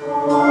Música